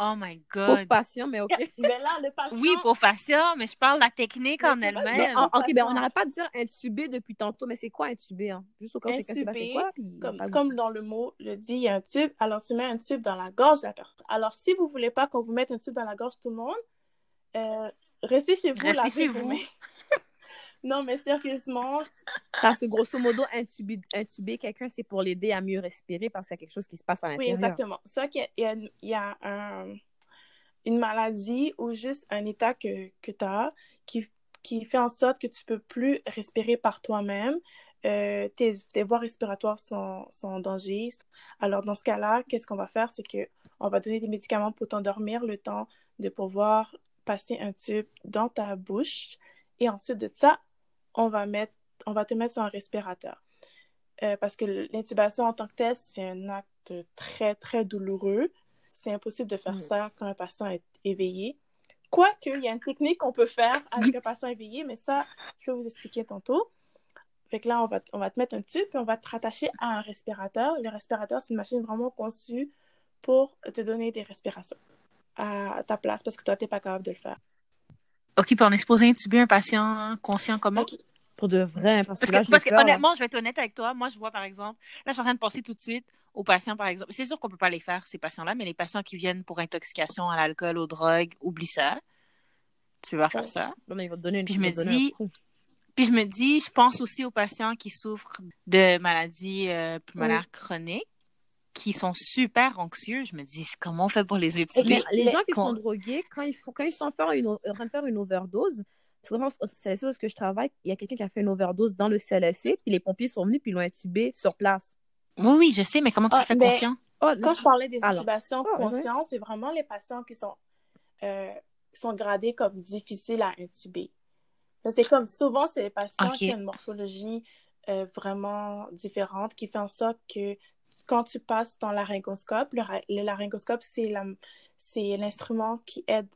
Oh my Pauvre God! patient, mais OK. (laughs) Mais là, le patient... Oui, pour faire ça, mais je parle de la technique Mais en elle-même. OK, ben, on patient. n'arrête pas de dire intuber depuis tantôt, mais c'est quoi intuber? Hein? Juste au cas où quelqu'un sait pas c'est quoi. Puis... Comme, comme dans le mot le dit, il y a un tube. Alors, tu mets un tube dans la gorge de la personne. Alors, si vous voulez pas qu'on vous mette un tube dans la gorge tout le monde, euh, restez chez vous. Restez chez vous. (laughs) non, mais sérieusement, Parce que grosso modo, intuber, intuber quelqu'un, c'est pour l'aider à mieux respirer parce qu'il y a quelque chose qui se passe à oui, l'intérieur. exactement. C'est vrai qu'il y a, il y a- un- une maladie ou juste un état que, que tu as qui, qui fait en sorte que tu peux plus respirer par toi-même. euh, tes, tes voies respiratoires sont, sont en danger. Alors, dans ce cas-là, qu'est-ce qu'on va faire? C'est que on va donner des médicaments pour t'endormir le temps de pouvoir passer un tube dans ta bouche. Et ensuite de ça, on va, mettre, on va te mettre sur un respirateur. Euh, parce que l'intubation en tant que telle, c'est un acte très, très douloureux. C'est impossible de faire Mm. ça quand un patient est éveillé. Quoique, il y a une technique qu'on peut faire avec un patient éveillé, mais ça, je vais vous expliquer tantôt. Fait que là, on va, on va te mettre un tube, puis on va te rattacher à un respirateur. Le respirateur, c'est une machine vraiment conçue pour te donner des respirations à ta place, parce que toi, tu n'es pas capable de le faire. OK, puis on est supposé intuber un patient conscient comment? Ok. Pour de vrai, parce que, Parce là, que, parce que peur, honnêtement, je vais être honnête avec toi. Moi, je vois, par exemple, là, je suis en train de penser tout de suite aux patients, par exemple. C'est sûr qu'on peut pas les faire, ces patients-là, mais les patients qui viennent pour intoxication à l'alcool, aux drogues, oublie ça. Tu peux pas faire Ouais. ça. Non, non, il va te donner une Puis je me dis-. Puis je me dis, je pense aussi aux patients qui souffrent de maladies euh, pulmonaires chroniques, qui sont super anxieux. Je me dis, comment on fait pour les Mais étudier? les gens qui sont drogués, quand ils, font, quand ils sont en train, de faire une overdose, parce que moi, c'est ça parce que je travaille, il y a quelqu'un qui a fait une overdose dans le CLSC, puis les pompiers sont venus, puis ils l'ont intubé sur place. Oui, oui, je sais, mais comment tu Ah, fais mais- conscient? Oh, Quand je parlais des intubations Ah, conscientes, c'est vraiment les patients qui sont, euh, sont gradés comme difficiles à intuber. C'est comme souvent, c'est les patients qui ont une morphologie euh, vraiment différente qui fait en sorte que quand tu passes ton laryngoscope, le, le laryngoscope, c'est la- c'est l'instrument qui aide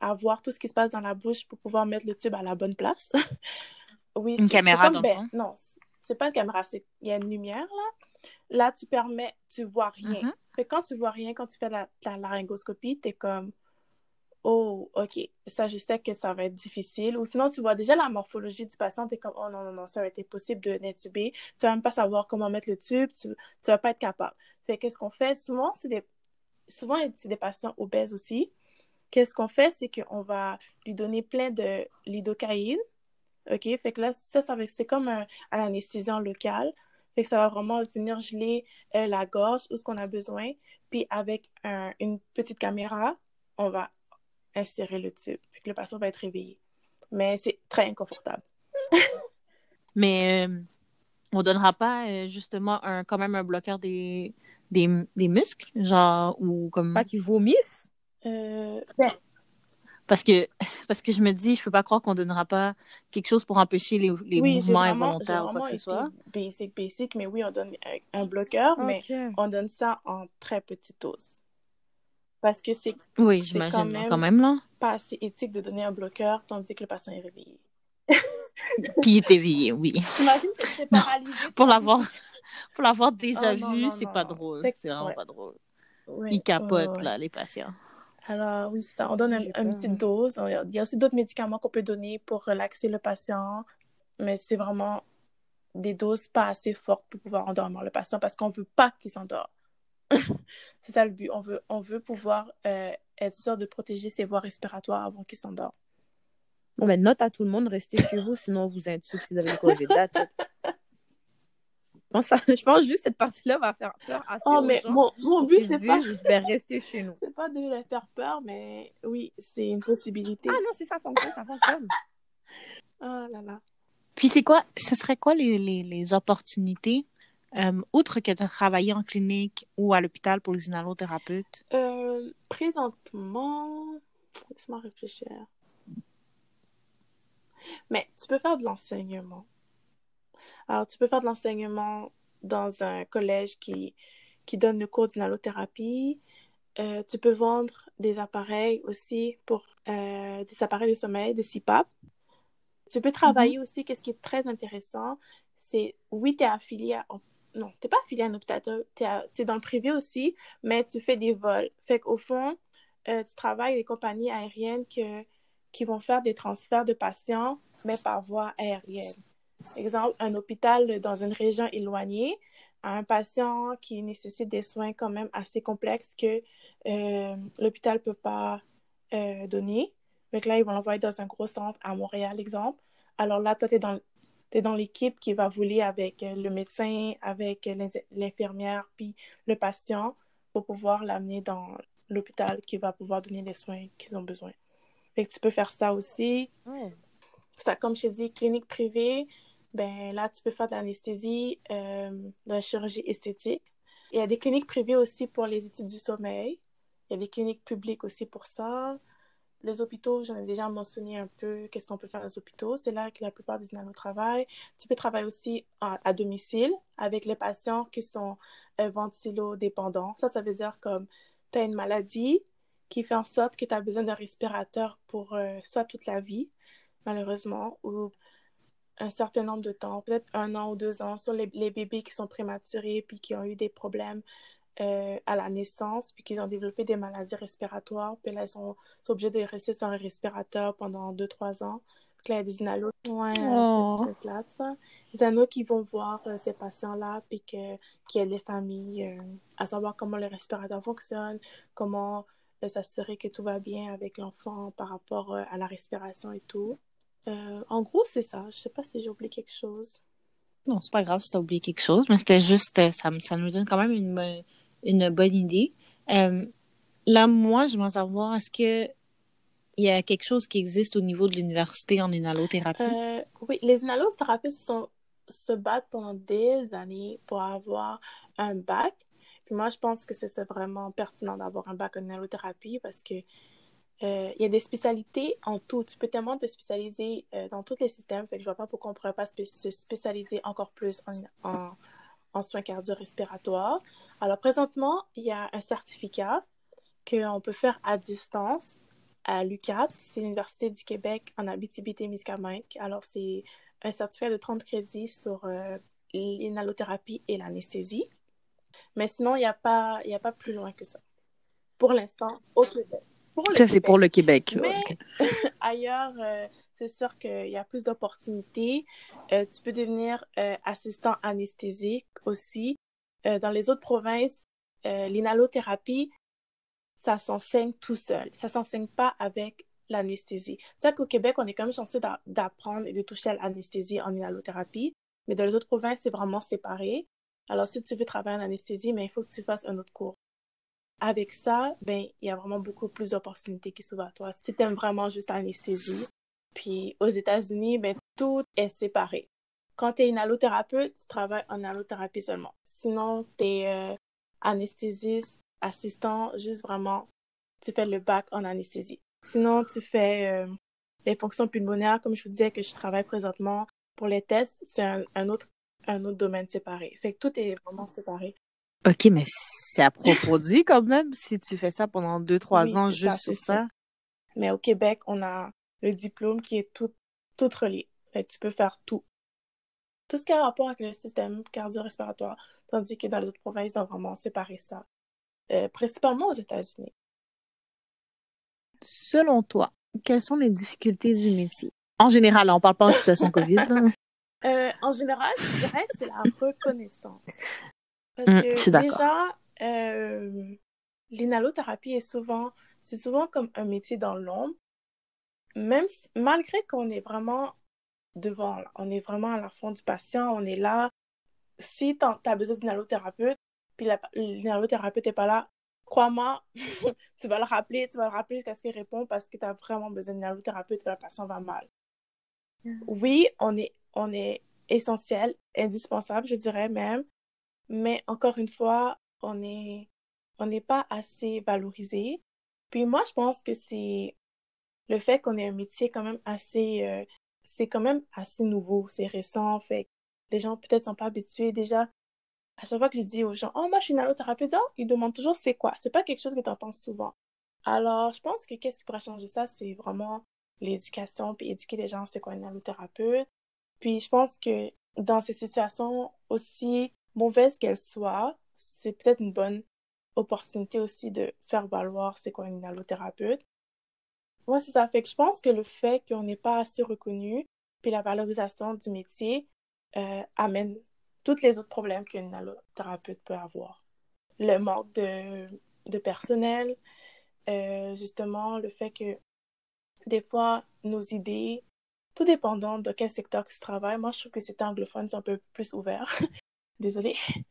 à voir tout ce qui se passe dans la bouche pour pouvoir mettre le tube à la bonne place. (laughs) oui, Une caméra, dans comme, le ben, fond. Non, c'est- pas une caméra, il y a une lumière là. Là, tu permets, tu vois rien. Fait que quand tu vois rien, quand tu fais la, la laryngoscopie, t'es comme, oh, ok, ça, je sais que ça va être difficile. Ou sinon, tu vois déjà la morphologie du patient, t'es comme, oh non, non, non, ça va être impossible de d'intuber. Tu vas même pas savoir comment mettre le tube, tu, tu vas pas être capable. Fait qu'est-ce qu'on fait? Souvent, c'est des, souvent, c'est des patients obèses aussi. Qu'est-ce qu'on fait? C'est qu'on va lui donner plein de lidocaïne. OK? Fait que là, ça, ça va- c'est comme un, un anesthésiant local. Fait que ça va vraiment venir geler euh, la gorge ou ce qu'on a besoin. Puis avec un- une petite caméra, on va insérer le tube. Fait que le patient va être réveillé. Mais c'est très inconfortable. (laughs) Mais euh, on donnera pas euh, justement un, quand même un bloqueur des, des, des muscles, genre, ou comme. Pas qu'ils vomissent? Euh, Parce que, (laughs) parce que je me dis, je peux pas croire qu'on donnera pas quelque chose pour empêcher les, les oui, j'ai mouvements vraiment, involontaires ou quoi que ce soit. basic, basic, mais oui, on donne un, un bloqueur, mais on donne ça en très petite dose. Parce que c'est Oui, c'est j'imagine, quand là, même- quand même, là. pas assez éthique de donner un bloqueur tandis que le patient est réveillé. (laughs) Puis il est éveillé, oui. (laughs) J'imagine que c'est paralysé. Pour l'avoir, (laughs) pour l'avoir déjà Oh, non, vu, c'est pas non. drôle. C'est vraiment ouais. pas drôle. Ouais, Ils capotent, ouais, là, les patients. Alors, oui, c'est ça. On donne un- une peur, petite hein. dose. Il y a aussi d'autres médicaments qu'on peut donner pour relaxer le patient, mais c'est vraiment des doses pas assez fortes pour pouvoir endormir le patient parce qu'on veut pas qu'il s'endorme. (laughs) c'est ça le but. On veut, on veut pouvoir euh, être sûr de protéger ses voies respiratoires avant qu'il s'endorme. Bon, ben, note à tout le monde, restez chez vous, sinon on vous intube si vous avez le COVID. That's it. Je pense, à- je pense juste que cette partie-là va faire peur assez Oh, aux mais gens mon, mon but, qu'ils c'est pas, disent, je vais rester chez nous. (laughs) c'est pas de leur faire peur, mais oui, c'est une possibilité. Ah non, si ça fonctionne, ça fonctionne. Oh là là. Puis c'est quoi, ce serait quoi les, les, les opportunités, euh, outre que de travailler en clinique ou à l'hôpital pour les inhalothérapeutes? Euh, présentement, laisse-moi réfléchir. Mais tu peux faire de l'enseignement. Alors, tu peux faire de l'enseignement dans un collège qui, qui donne le cours d'inhalothérapie. Euh, tu peux vendre des appareils aussi pour euh, des appareils de sommeil, des CPAP. Tu peux travailler aussi, qu'est-ce qui est très intéressant, c'est, oui, tu es affilié à, non, t'es pas affilié à un hôpital, es dans le privé aussi, mais tu fais des vols. Fait qu'au fond, euh, tu travailles des compagnies aériennes que, qui vont faire des transferts de patients, mais par voie aérienne. Exemple, un hôpital dans une région éloignée un patient qui nécessite des soins quand même assez complexes que euh, l'hôpital ne peut pas euh, donner. Donc là, ils vont l'envoyer dans un gros centre à Montréal, exemple. Alors là, toi, tu es dans, t'es dans l'équipe qui va voler avec euh, le médecin, avec euh, l'infirmière, puis le patient pour pouvoir l'amener dans l'hôpital qui va pouvoir donner les soins qu'ils ont besoin. Fait que tu peux faire ça aussi. Ça, comme je t'ai dit, clinique privée, ben là, tu peux faire de l'anesthésie, euh, de la chirurgie esthétique. Il y a des cliniques privées aussi pour les études du sommeil. Il y a des cliniques publiques aussi pour ça. Les hôpitaux, j'en ai déjà mentionné un peu qu'est-ce qu'on peut faire dans les hôpitaux. C'est là que la plupart des inhalos travaillent. Tu peux travailler aussi à, domicile avec les patients qui sont euh, ventilodépendants. Ça, ça veut dire comme tu as une maladie qui fait en sorte que tu as besoin d'un respirateur pour euh, soit toute la vie, malheureusement, ou un certain nombre de temps, peut-être un an ou deux ans, sur les, bébés qui sont prématurés puis qui ont eu des problèmes euh, à la naissance, puis qui ont développé des maladies respiratoires, puis là, ils sont, obligés de rester sur un respirateur pendant deux, trois ans. Puis là, il y a des inalos. Ouais, oh. c'est plate, ça. Des inalos qui vont voir euh, ces patients-là, puis que, qui aident les familles euh, à savoir comment le respirateur fonctionne, comment s'assurer que tout va bien avec l'enfant par rapport à la respiration et tout. En gros, c'est ça. Je sais pas si j'ai oublié quelque chose. Non, c'est pas grave si t'as oublié quelque chose, mais c'était juste, ça, ça nous donne quand même une, une bonne idée. Euh, là, moi, je veux savoir, est-ce que il y a quelque chose qui existe au niveau de l'université en inhalothérapie? oui, les inhalothérapeutes se battent pendant des années pour avoir un bac. Puis moi, je pense que c'est vraiment pertinent d'avoir un bac en inhalothérapie parce que euh, il y a des spécialités en tout. Tu peux tellement te spécialiser euh, dans tous les systèmes. Fait que je vois pas pourquoi on ne pourrait pas se spécialiser encore plus en, en, en soins cardio-respiratoires. Alors, présentement, il y a un certificat qu'on peut faire à distance à l'UQAT. C'est l'Université du Québec en Abitibi-Témiscamingue. Alors, c'est un certificat de 30 crédits sur euh, l'inhalothérapie et l'anesthésie. Mais sinon, il n'y a, pas, a pas plus loin que ça. Pour l'instant, au Québec. Ça, c'est pour le Québec. Mais (laughs) ailleurs, euh, c'est sûr qu'il y a plus d'opportunités. Euh, tu peux devenir euh, assistant anesthésique aussi. dans les autres provinces, l'inhalothérapie, ça s'enseigne tout seul. Ça s'enseigne pas avec l'anesthésie. C'est ça qu'au Québec, on est quand même chanceux d'apprendre et de toucher à l'anesthésie en inhalothérapie. Mais dans les autres provinces, c'est vraiment séparé. Alors, si tu veux travailler en anesthésie, mais il faut que tu fasses un autre cours avec ça, ben, il y a vraiment beaucoup plus d'opportunités qui s'ouvrent à toi. Si tu aimes vraiment juste l'anesthésie. Puis aux États-Unis, ben, tout est séparé. Quand tu es une allothérapeute, tu travailles en allothérapie seulement. Sinon, tu es euh, anesthésiste, assistant, juste vraiment, tu fais le bac en anesthésie. Sinon, tu fais euh, les fonctions pulmonaires, comme je vous disais que je travaille présentement pour les tests, c'est un, un, autre, un autre domaine séparé. Fait que tout est vraiment séparé. OK, mais c'est approfondi (laughs) quand même si tu fais ça pendant deux, trois ans juste sur ça. Mais au Québec, on a le diplôme qui est tout, tout relié. Fait tu peux faire tout. Tout ce qui a rapport avec le système cardio-respiratoire. Tandis que dans les autres provinces, ils ont vraiment séparé ça. Euh, principalement aux États-Unis. Selon toi, quelles sont les difficultés du métier? En général, on parle pas en situation COVID. (laughs) Euh, en général, je dirais que c'est la reconnaissance. Parce mm, que déjà, euh, l'inhalothérapie est souvent, c'est souvent comme un métier dans l'ombre. Même malgré qu'on est vraiment devant, on est vraiment à la fond du patient, on est là. Si tu as besoin d'inhalothérapeute, puis l'inhalothérapeute n'est pas là, crois-moi, (laughs) tu vas le rappeler, tu vas le rappeler jusqu'à ce qu'il réponde parce que tu as vraiment besoin d'inhalothérapeute quand le patient va mal. Oui, on est, on est essentiel, indispensable, je dirais même, mais encore une fois, on n'est on n'est pas assez valorisé. Puis moi, je pense que c'est le fait qu'on ait un métier quand même assez, euh, c'est quand même assez nouveau, c'est récent, fait les gens peut-être sont pas habitués déjà. À chaque fois que je dis aux gens, oh, moi, je suis une allothérapeute, oh, ils demandent toujours c'est quoi. C'est pas quelque chose que tu entends souvent. Alors, je pense que qu'est-ce qui pourrait changer ça, c'est vraiment l'éducation, puis éduquer les gens, c'est quoi une allothérapeute. Puis je pense que dans ces situations aussi mauvaise qu'elle soit, c'est peut-être une bonne opportunité aussi de faire valoir c'est quoi une allothérapeute. Moi, c'est ça fait que je pense que le fait qu'on n'est pas assez reconnu, puis la valorisation du métier euh, amène tous les autres problèmes qu'une allothérapeute peut avoir. Le manque de, de personnel, euh, justement, le fait que des fois, nos idées, tout dépendant de quel secteur que tu travailles, moi, je trouve que c'est anglophone, c'est un peu plus ouvert. (laughs) désolée, (laughs)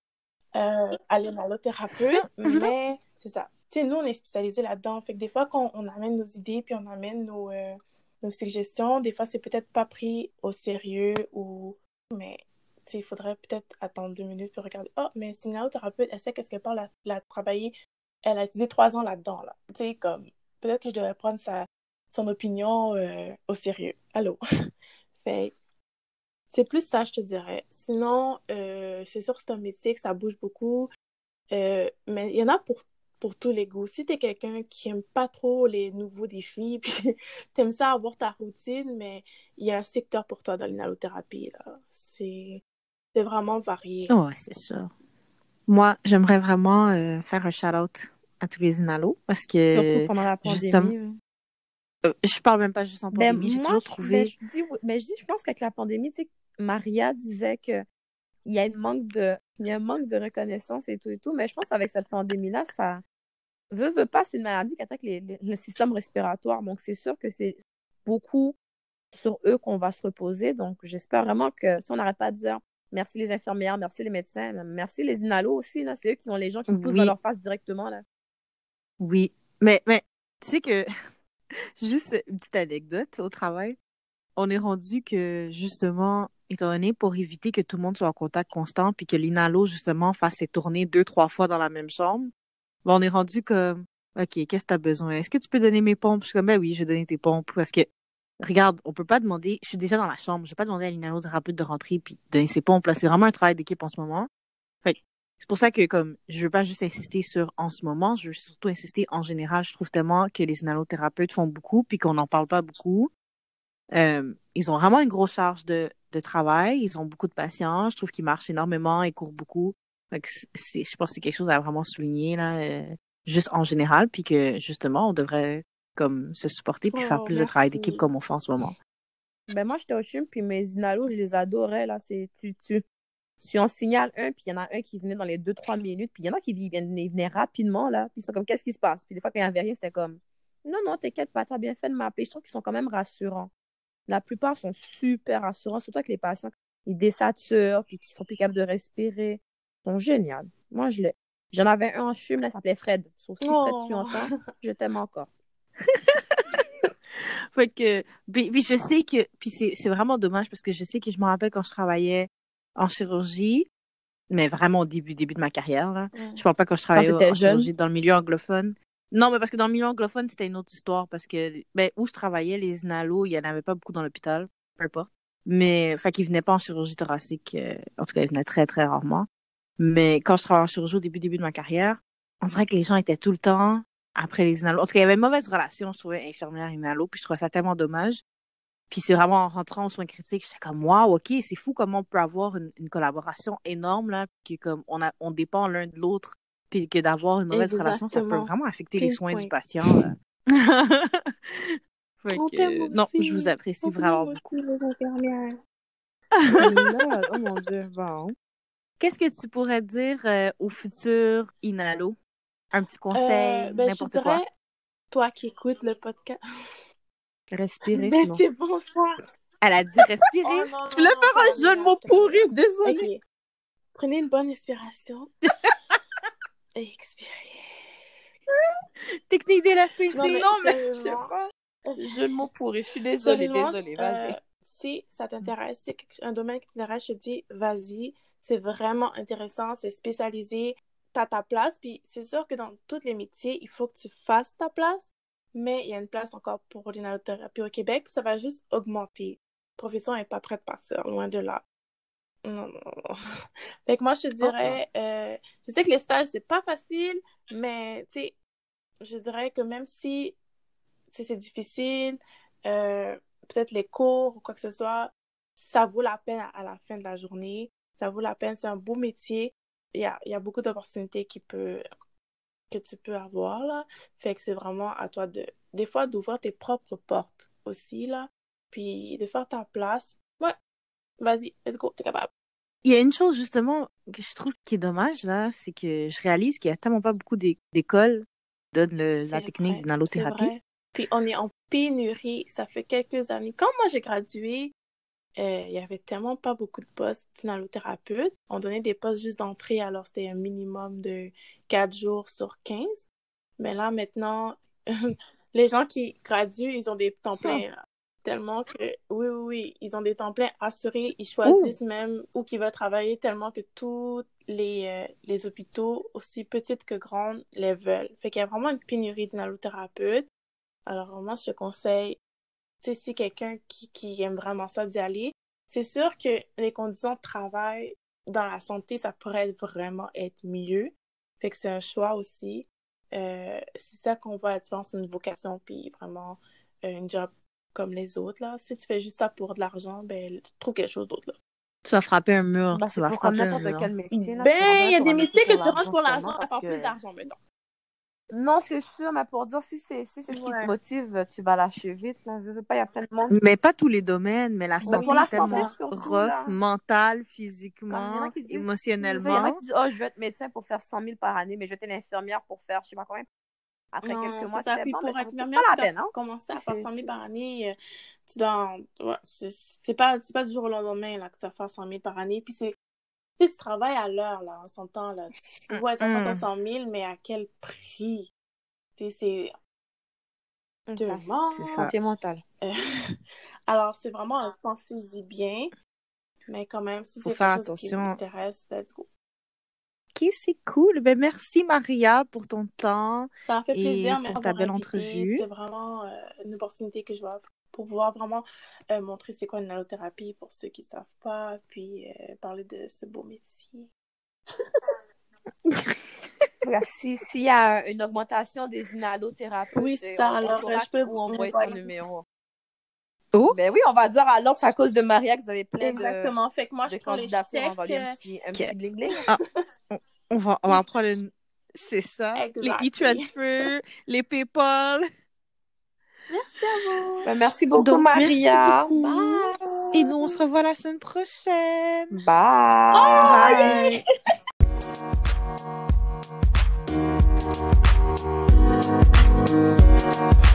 euh, à l'analothérapeute, (laughs) mais c'est ça. Tu sais, nous, on est spécialisés là-dedans. Fait que des fois, quand on amène nos idées, puis on amène nos, euh, nos suggestions, des fois, c'est peut-être pas pris au sérieux ou mais il faudrait peut-être attendre deux minutes pour regarder. Oh, mais c'est une inhalothérapeute, elle sait qu'est-ce qu'elle parle, elle a travaillé, elle a utilisé trois ans là-dedans, là. Tu sais, comme, peut-être que je devrais prendre sa, son opinion euh, au sérieux. Allô? (laughs) fait c'est plus ça, je te dirais. Sinon, euh, c'est sûr que c'est un métier que ça bouge beaucoup. Euh, mais il y en a pour, pour tous les goûts. Si t'es quelqu'un qui aime pas trop les nouveaux défis, (laughs) puis t'aimes ça avoir ta routine, mais il y a un secteur pour toi dans l'inhalothérapie, là. C'est vraiment varié. Ouais, c'est sûr. Moi, j'aimerais vraiment faire un shout-out à tous les inalos parce que. Surtout pendant la pandémie. Euh, je parle même pas juste en ben, pandémie, j'ai toujours trouvé. Ben, je, dis, ben, je, dis, je pense qu'avec la pandémie, tu sais, Maria disait que il y a une manque de il y a un manque de reconnaissance et tout et tout mais je pense qu'avec cette pandémie là ça veut veut pas c'est une maladie qui attaque les, le système respiratoire. Donc c'est sûr que c'est beaucoup sur eux qu'on va se reposer. Donc j'espère vraiment que si on n'arrête pas de dire merci les infirmières merci les médecins merci les inalos aussi là c'est eux qui ont les gens qui poussent dans leur face directement là. Oui. Mais mais tu sais que (laughs) Juste une petite anecdote au travail. On est rendu que, justement, étant donné pour éviter que tout le monde soit en contact constant puis que l'inalo, justement, fasse ses tournées deux, trois fois dans la même chambre, ben, on est rendu comme, OK, qu'est-ce que tu as besoin? Est-ce que tu peux donner mes pompes? Je suis comme, ben oui, je vais donner tes pompes parce que, regarde, on peut pas demander, je suis déjà dans la chambre, je vais pas demander à l'inalo rapide de rentrer puis de donner ses pompes. Là, c'est vraiment un travail d'équipe en ce moment. Fait c'est pour ça que comme je veux pas juste insister sur en ce moment, je veux surtout insister en général. Je trouve tellement que les inhalothérapeutes font beaucoup puis qu'on n'en parle pas beaucoup. Euh, ils ont vraiment une grosse charge de, de travail. Ils ont beaucoup de patience. Je trouve qu'ils marchent énormément et courent beaucoup. c'est, je pense que c'est quelque chose à vraiment souligner là, euh, juste en général, puis que justement on devrait comme se supporter puis faire oh, plus de travail d'équipe comme on fait en ce moment. Ben moi j'étais au CHUM puis mes inalos je les adorais là. C'est tu tu si on signale un, puis il y en a un qui venait dans les deux, trois minutes, puis il y en a qui venaient, rapidement, là, puis ils sont comme, qu'est-ce qui se passe? Puis des fois, quand il n'y avait rien, c'était comme, non, non, t'inquiète pas, t'as bien fait de m'appeler. Je trouve qu'ils sont quand même rassurants. La plupart sont super rassurants, surtout avec les patients, ils désaturent, puis qui sont plus capables de respirer. Ils sont géniaux. Moi, je l'ai. J'en avais un en chum, là, il s'appelait Fred. Sauf si Fred, tu oh. entends, je t'aime encore. (laughs) fait que, puis, puis, je sais que, puis c'est vraiment dommage parce que je sais que je me rappelle quand je travaillais en chirurgie, mais vraiment au début, début de ma carrière. Là. ne Je parle pas quand je travaillais en chirurgie dans le milieu anglophone. Non, mais parce que dans le milieu anglophone, c'était une autre histoire parce que ben, où je travaillais, les inalos, il y en avait pas beaucoup dans l'hôpital, peu importe. Mais, fait qu'ils venaient pas en chirurgie thoracique. Euh, en tout cas, ils venaient très, très rarement. Mais quand je travaillais en chirurgie au début, début de ma carrière, on dirait que les gens étaient tout le temps après les inalos. En tout cas, il y avait une mauvaise relation, je trouvais, infirmière-inalo, puis je trouvais ça tellement dommage. Puis c'est vraiment en rentrant aux soins critiques, j'étais comme wow, ok, c'est fou comment on peut avoir une, collaboration énorme là, puis comme on a, on dépend l'un de l'autre, puis que d'avoir une mauvaise relation, ça peut vraiment affecter les soins du patient. (laughs) non, je vous apprécie vraiment beaucoup. oh mon dieu, bon. Qu'est-ce que tu pourrais dire euh, au futur Inalo? Un petit conseil, euh, ben, n'importe quoi. Toi qui écoutes le podcast. (laughs) Respirer. Mais c'est bon ça. Elle a dit respirer. Oh, je voulais faire un jeu de mots pourri, désolée. Prenez une bonne inspiration. Et (laughs) expirez. Technique de. Non, mais, non, mais je sais pas. Jeu de mots pourri. Je suis désolée, désolée. Vas-y. Euh, si ça t'intéresse, si c'est un domaine qui t'intéresse, je te dis, vas-y. C'est vraiment intéressant, c'est spécialisé. T'as ta place, puis c'est sûr que dans tous les métiers, il faut que tu fasses ta place mais il y a une place encore pour l'inhalothérapie au Québec, puis ça va juste augmenter. La profession n'est pas prête de partir, loin de là. Non, non, non. (laughs) Fait que moi, je te dirais, euh, je sais que les stages, c'est pas facile, mais tu sais, je dirais que même si c'est difficile, euh, peut-être les cours ou quoi que ce soit, ça vaut la peine à, la fin de la journée. Ça vaut la peine, c'est un beau métier. Il y a, il y a beaucoup d'opportunités qui peut que tu peux avoir, là. Fait que c'est vraiment à toi de, des fois, d'ouvrir tes propres portes aussi, là. Puis de faire ta place. Ouais, vas-y, let's go, t'es capable. Il y a une chose, justement, que je trouve qui est dommage, là, c'est que je réalise qu'il y a tellement pas beaucoup d'écoles qui donnent la technique d'analothérapie. Puis on est en pénurie, ça fait quelques années. Quand moi j'ai gradué, euh, il y avait tellement pas beaucoup de postes d'inhalothérapeute. On donnait des postes juste d'entrée, alors c'était un minimum de 4 jours sur 15. Mais là, maintenant, (laughs) les gens qui graduent, ils ont des temps pleins. Tellement que, oui, oui, oui, ils ont des temps pleins assurés. Ils choisissent même où qu'ils veulent travailler tellement que tous les, euh, les hôpitaux, aussi petites que grandes, les veulent. Fait qu'il y a vraiment une pénurie d'inhalothérapeutes. Alors, moi, je te conseille, sais, si quelqu'un qui, qui aime vraiment ça d'y aller, c'est sûr que les conditions de travail dans la santé, ça pourrait vraiment être mieux. Fait que c'est un choix aussi. Euh, c'est ça qu'on voit la différence une vocation puis vraiment euh, une job comme les autres là. Si tu fais juste ça pour de l'argent, ben trouve quelque chose d'autre là. Tu vas frapper un mur. Ben, tu vas frapper un n'importe mur. quel métier. là, Ben, il y a des métiers que tu rentres pour l'argent à faire plus d'argent, mettons. Non, c'est sûr, mais pour dire si c'est si c'est ce qui te motive, tu vas lâcher vite. Là. Je veux pas, il y a plein de monde. Mais pas tous les domaines, mais la santé pour la est tellement santé, surtout, rough, là. mentale, Comme il y en physiquement, a qui disent- Il y en émotionnellement. a qui disent, oh, je veux être médecin pour faire 100 000 par année, mais je vais être infirmière pour faire, je sais pas combien. Après Non, quelques c'est mois, ça. tu Puis bon, pour être infirmière, pas la quand peine, tu hein. commences à faire C'est- 100 000 c'est- par année, euh, tu dois... ouais, c'est pas, c'est pas du jour au lendemain là, que tu vas faire 100 000 par année. Puis c'est... Tu sais, tu travailles à l'heure, là, on s'entend, là. Tu vois, tu faire Mm. 100 000, mais à quel prix? Tu sais, c'est... C'est. Santé mentale. (laughs) Alors, c'est vraiment un pensez-y bien. Mais quand même, si Faut c'est faire quelque chose qui vous intéresse, let's go. Ok, c'est cool. Ben, merci Maria pour ton temps. Ça m'a fait Et plaisir. pour Merci ta belle invité. entrevue. C'est vraiment euh, une opportunité que je vois pour pouvoir vraiment euh, montrer c'est quoi une allothérapie pour ceux qui savent pas, puis euh, parler de ce beau métier. (laughs) Voilà, si- S'il y a une augmentation des inhalothérapeutes, Oui, euh, ça. on- Alors, je peux où envoyer vous ton numéro. Oh. Ben oui, on va dire alors c'est à cause de Maria que vous avez plein de, Exactement. Fait que moi, de je prends les candidatures. On va lui un petit, un Ok. petit bling bling. On va, on va prendre une... C'est ça. Exactly. (laughs) Les e-transfer, les PayPal. Merci à vous. Ben, merci beaucoup, Donc, Maria. merci beaucoup. Et nous, on se revoit la semaine prochaine. Bye. Bye. (laughs)